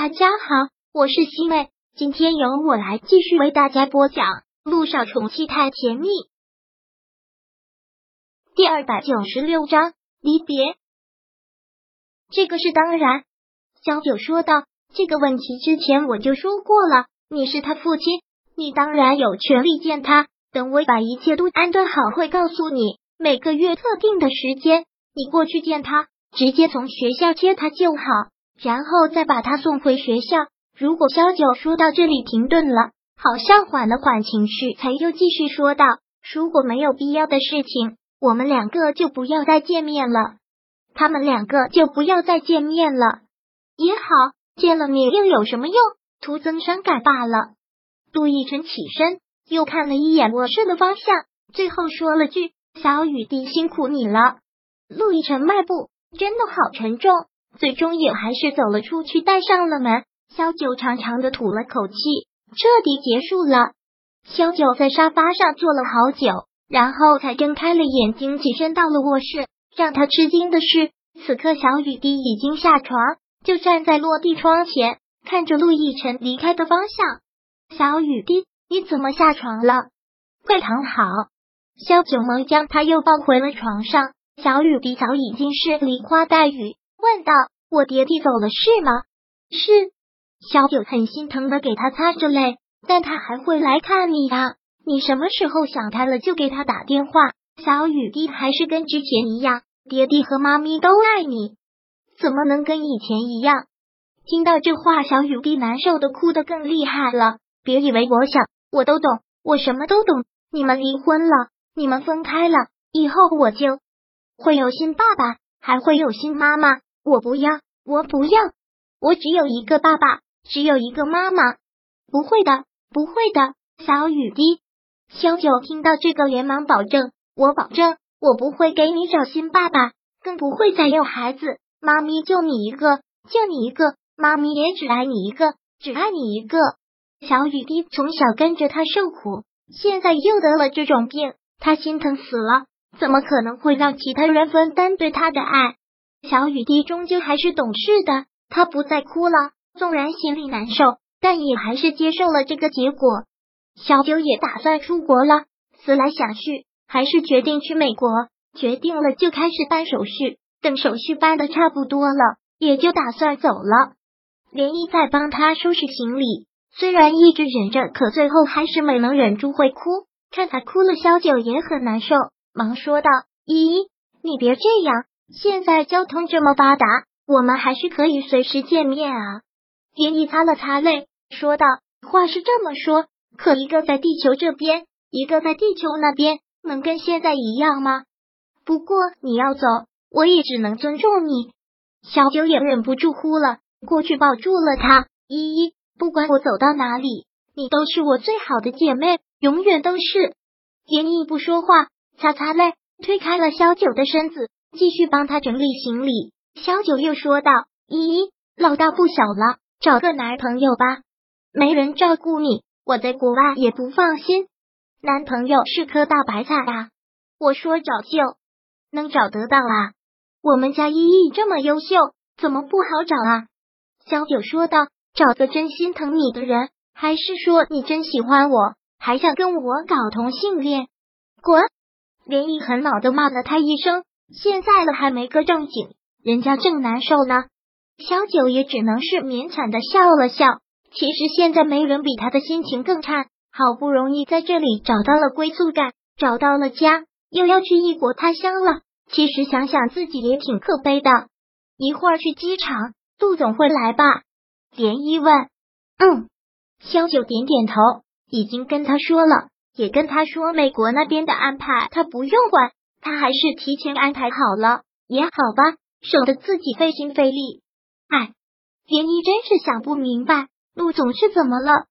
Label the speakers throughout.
Speaker 1: 大家好，我是西妹，今天由我来继续为大家播讲《路上宠妻太甜蜜》第二百九十六章离别。这个是当然，小九说道。这个问题之前我就说过了，你是他父亲，你当然有权利见他。等我把一切都安顿好，会告诉你每个月特定的时间，你过去见他，直接从学校接他就好。然后再把他送回学校。如果萧九说到这里停顿了，好像缓了缓情绪，才又继续说道：“如果没有必要的事情，我们两个就不要再见面了。他们两个就不要再见面了也好，见了面又有什么用？徒增伤感罢了。”陆亦辰起身，又看了一眼卧室的方向，最后说了句：“小雨滴，辛苦你了。”陆亦辰迈步真的好沉重。最终也还是走了出去，带上了门。萧九长长的吐了口气，彻底结束了。萧九在沙发上坐了好久，然后才睁开了眼睛，起身到了卧室。让他吃惊的是，此刻小雨滴已经下床，就站在落地窗前，看着陆亦辰离开的方向。小雨滴，你怎么下床了？快躺好。萧九忙将他又抱回了床上。小雨滴早已经是梨花带雨。问道：“我爹地走了是吗？”是。小九很心疼的给他擦着泪，但他还会来看你的。你什么时候想他了就给他打电话。小雨滴还是跟之前一样，爹地和妈咪都爱你，怎么能跟以前一样？听到这话，小雨滴难受的哭得更厉害了。别以为我想，我都懂，我什么都懂。你们离婚了，你们分开了，以后我就会有新爸爸，还会有新妈妈。我不要，我不要，我只有一个爸爸，只有一个妈妈。不会的，不会的，小雨滴。萧九听到这个，连忙保证：“我保证，我不会给你找新爸爸，更不会再有孩子。妈咪就你一个，就你一个，妈咪也只爱你一个，只爱你一个。”小雨滴从小跟着他受苦，现在又得了这种病，他心疼死了，怎么可能会让其他人分担对他的爱？小雨滴终究还是懂事的，他不再哭了。纵然心里难受，但也还是接受了这个结果。小九也打算出国了，思来想去，还是决定去美国。决定了就开始办手续，等手续办的差不多了，也就打算走了。连依在帮他收拾行李，虽然一直忍着，可最后还是没能忍住会哭。看他哭了，小九也很难受，忙说道：“依依，你别这样。”现在交通这么发达，我们还是可以随时见面啊！连毅擦了擦泪，说道：“话是这么说，可一个在地球这边，一个在地球那边，能跟现在一样吗？不过你要走，我也只能尊重你。”小九也忍不住哭了，过去抱住了他。依依，不管我走到哪里，你都是我最好的姐妹，永远都是。连毅不说话，擦擦泪，推开了小九的身子。继续帮他整理行李，小九又说道：“依依，老大不小了，找个男朋友吧。没人照顾你，我在国外也不放心。男朋友是颗大白菜啊，我说找就能找得到啊。我们家依依这么优秀，怎么不好找啊？”小九说道：“找个真心疼你的人，还是说你真喜欢我，还想跟我搞同性恋？滚！”连毅很恼的骂了他一声。现在了还没个正经，人家正难受呢。小九也只能是勉强的笑了笑。其实现在没人比他的心情更差，好不容易在这里找到了归宿感，找到了家，又要去异国他乡了。其实想想自己也挺可悲的。一会儿去机场，杜总会来吧？连一问，嗯。萧九点点头，已经跟他说了，也跟他说美国那边的安排，他不用管。他还是提前安排好了也好吧，省得自己费心费力。哎，连依真是想不明白，陆总是怎么了？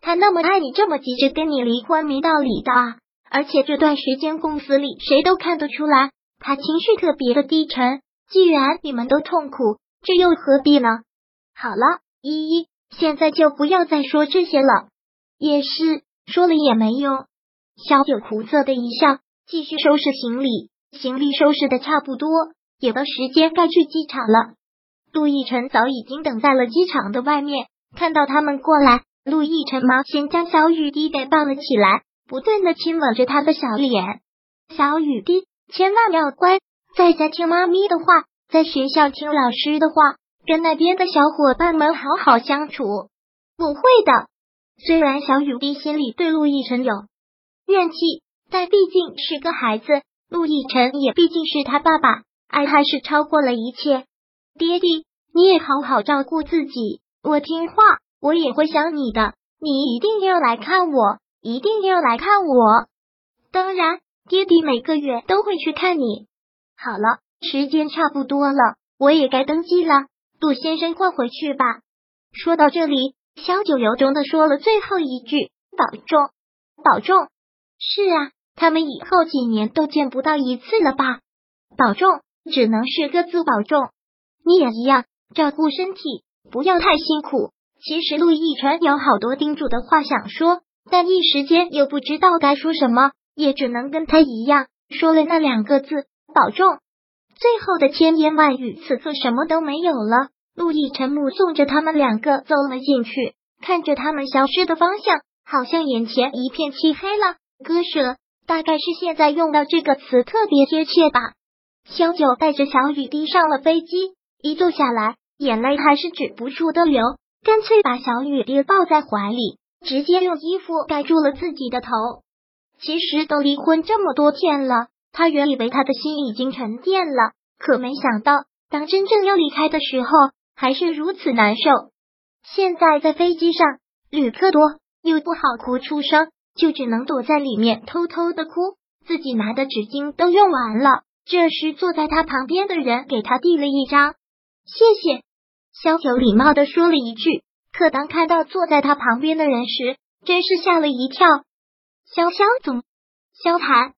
Speaker 1: 他那么爱你，这么急着跟你离婚，没道理的啊！而且这段时间公司里谁都看得出来，他情绪特别的低沉。既然你们都痛苦，这又何必呢？好了，依依，现在就不要再说这些了。也是，说了也没用。小九苦涩的一笑。继续收拾行李，行李收拾的差不多，有的时间该去机场了。陆亦辰早已经等在了机场的外面，看到他们过来，陆亦辰忙先将小雨滴给抱了起来，不断的亲吻着他的小脸。小雨滴，千万要乖，在家听妈咪的话，在学校听老师的话，跟那边的小伙伴们好好相处。我会的。虽然小雨滴心里对陆亦辰有怨气，但毕竟是个孩子，陆亦辰也毕竟是他爸爸，爱还是超过了一切。爹地，你也好好照顾自己。我听话，我也会想你的。你一定要来看我，一定要来看我。当然，爹地每个月都会去看你。好了，时间差不多了，我也该登机了。杜先生，快回去吧。说到这里，萧九由衷的说了最后一句：“保重，保重。”是啊，他们以后几年都见不到一次了吧？保重，只能是各自保重。你也一样，照顾身体，不要太辛苦。其实陆亦辰有好多叮嘱的话想说，但一时间又不知道该说什么，也只能跟他一样说了那两个字：保重。最后的千言万语，此刻什么都没有了。陆亦辰目送着他们两个走了进去，看着他们消失的方向，好像眼前一片漆黑了。割舍，大概是现在用到这个词特别贴切吧。萧九带着小雨滴上了飞机。一坐下来，眼泪还是止不住的流，干脆把小雨滴抱在怀里，直接用衣服盖住了自己的头。其实都离婚这么多天了，他原以为他的心已经沉淀了，可没想到，当真正要离开的时候，还是如此难受。现在在飞机上，旅客多，又不好哭出声，就只能躲在里面偷偷的哭，自己拿的纸巾都用完了。这时，坐在他旁边的人给他递了一张。谢谢，萧九礼貌的说了一句。可当看到坐在他旁边的人时，真是吓了一跳。萧萧总，萧谈，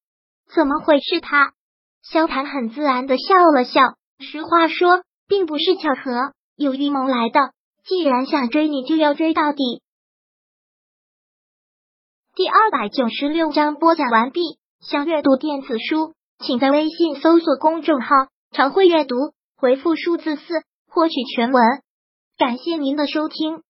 Speaker 1: 怎么会是他？萧谈很自然的笑了笑。实话说，并不是巧合，有预谋来的。既然想追你，就要追到底。第二百九十六章播讲完毕。想阅读电子书，请在微信搜索公众号“常会阅读”。回复数字四获取全文，感谢您的收听。